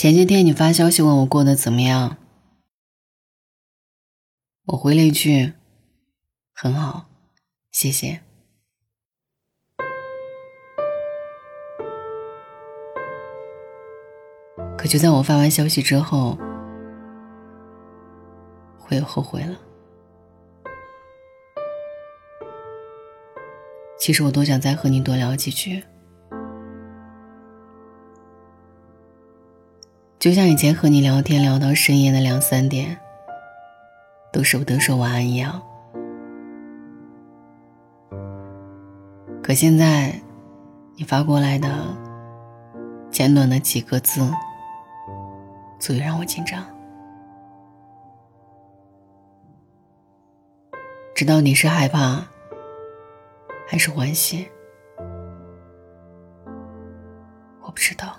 前些天你发消息问我过得怎么样，我回了一句：“很好，谢谢。”可就在我发完消息之后，我又后悔了。其实我多想再和你多聊几句。就像以前和你聊天聊到深夜的两三点，都舍不得说晚安一样。可现在，你发过来的简短的几个字，足以让我紧张。知道你是害怕，还是欢喜？我不知道。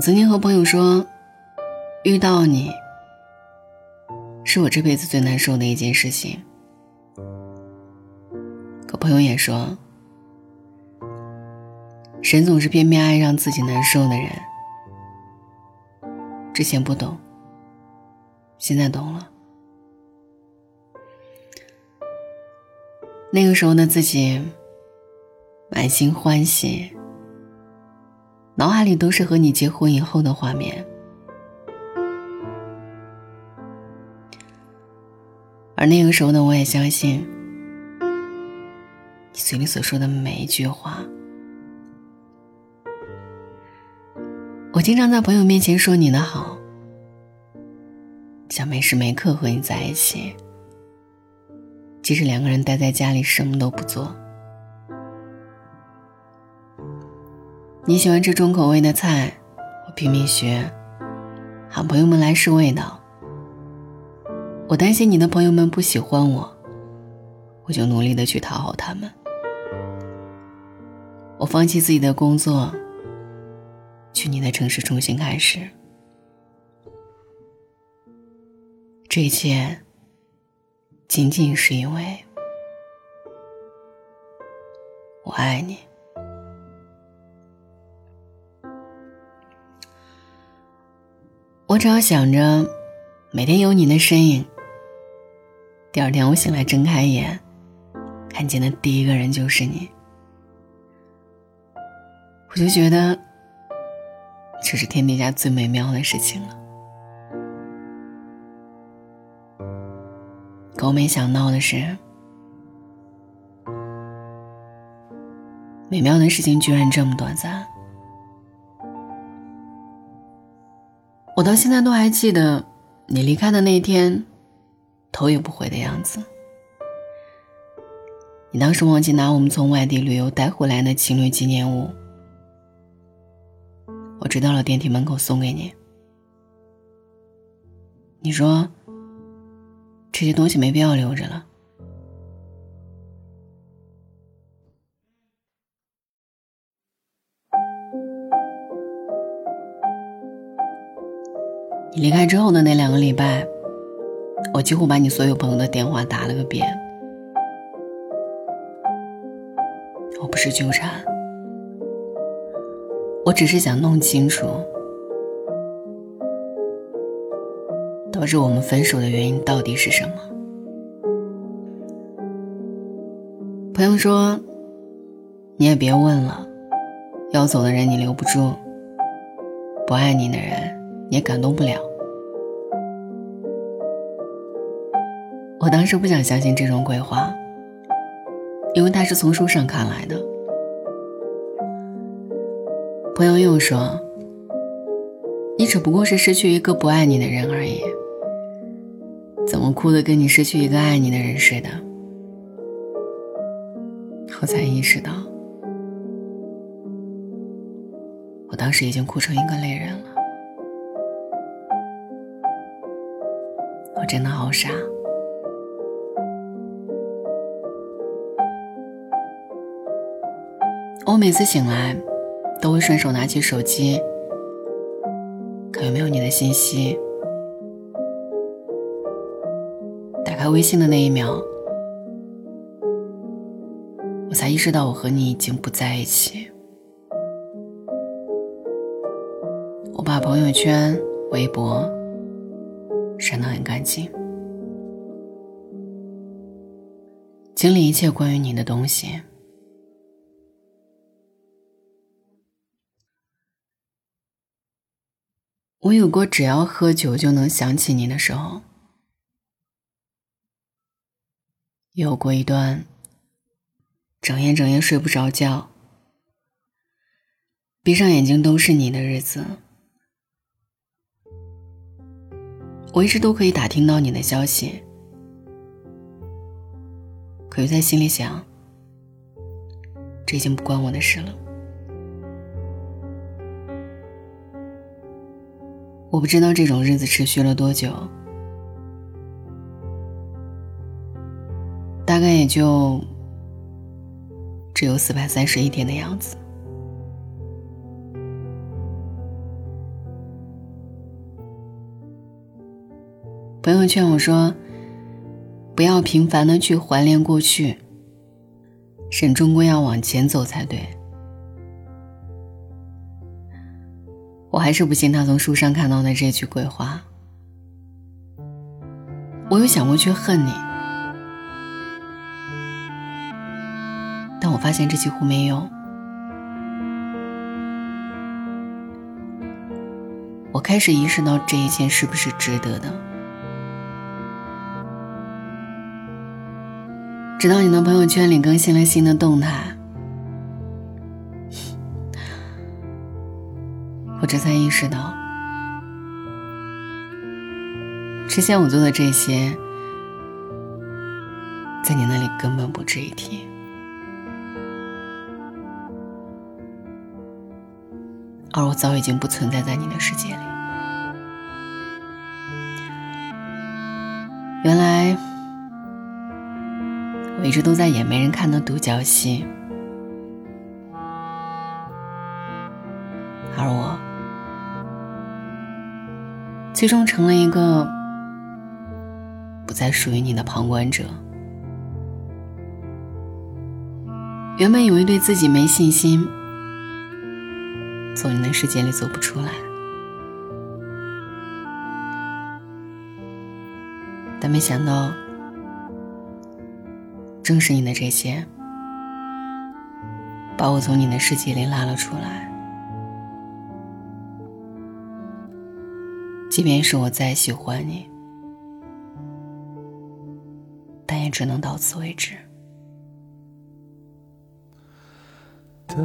曾经和朋友说，遇到你是我这辈子最难受的一件事情。可朋友也说，神总是偏偏爱让自己难受的人。之前不懂，现在懂了。那个时候的自己，满心欢喜。脑海里都是和你结婚以后的画面，而那个时候呢，我也相信你嘴里所说的每一句话。我经常在朋友面前说你的好，想每时每刻和你在一起，即使两个人待在家里什么都不做。你喜欢吃重口味的菜，我拼命学，喊朋友们来试味道。我担心你的朋友们不喜欢我，我就努力的去讨好他们。我放弃自己的工作，去你的城市重新开始。这一切，仅仅是因为我爱你。我只要想着每天有你的身影，第二天我醒来睁开眼，看见的第一个人就是你，我就觉得这是天底下最美妙的事情了。可我没想到的是，美妙的事情居然这么短暂。我到现在都还记得你离开的那天，头也不回的样子。你当时忘记拿我们从外地旅游带回来的情侣纪念物，我追到了电梯门口送给你。你说这些东西没必要留着了。离开之后的那两个礼拜，我几乎把你所有朋友的电话打了个遍。我不是纠缠，我只是想弄清楚，导致我们分手的原因到底是什么。朋友说，你也别问了，要走的人你留不住，不爱你的人你。也感动不了。我当时不想相信这种鬼话，因为他是从书上看来的。朋友又说：“你只不过是失去一个不爱你的人而已，怎么哭的跟你失去一个爱你的人似的？”我才意识到，我当时已经哭成一个泪人了。我真的好傻。我每次醒来，都会顺手拿起手机，看有没有你的信息。打开微信的那一秒，我才意识到我和你已经不在一起。我把朋友圈、微博删得很干净，清理一切关于你的东西。我有过只要喝酒就能想起你的时候，有过一段整夜整夜睡不着觉、闭上眼睛都是你的日子。我一直都可以打听到你的消息，可又在心里想，这已经不关我的事了。我不知道这种日子持续了多久，大概也就只有四百三十一天的样子。朋友劝我说：“不要频繁的去怀念过去，人终归要往前走才对。”我还是不信他从书上看到的这句鬼话。我有想过去恨你，但我发现这几乎没有。我开始意识到这一切是不是值得的，直到你的朋友圈里更新了新的动态。这才意识到，之前我做的这些，在你那里根本不值一提，而我早已经不存在在你的世界里。原来，我一直都在演没人看的独角戏，最终成了一个不再属于你的旁观者。原本以为对自己没信心，从你的世界里走不出来，但没想到，正是你的这些，把我从你的世界里拉了出来。即便是我再喜欢你，但也只能到此为止。的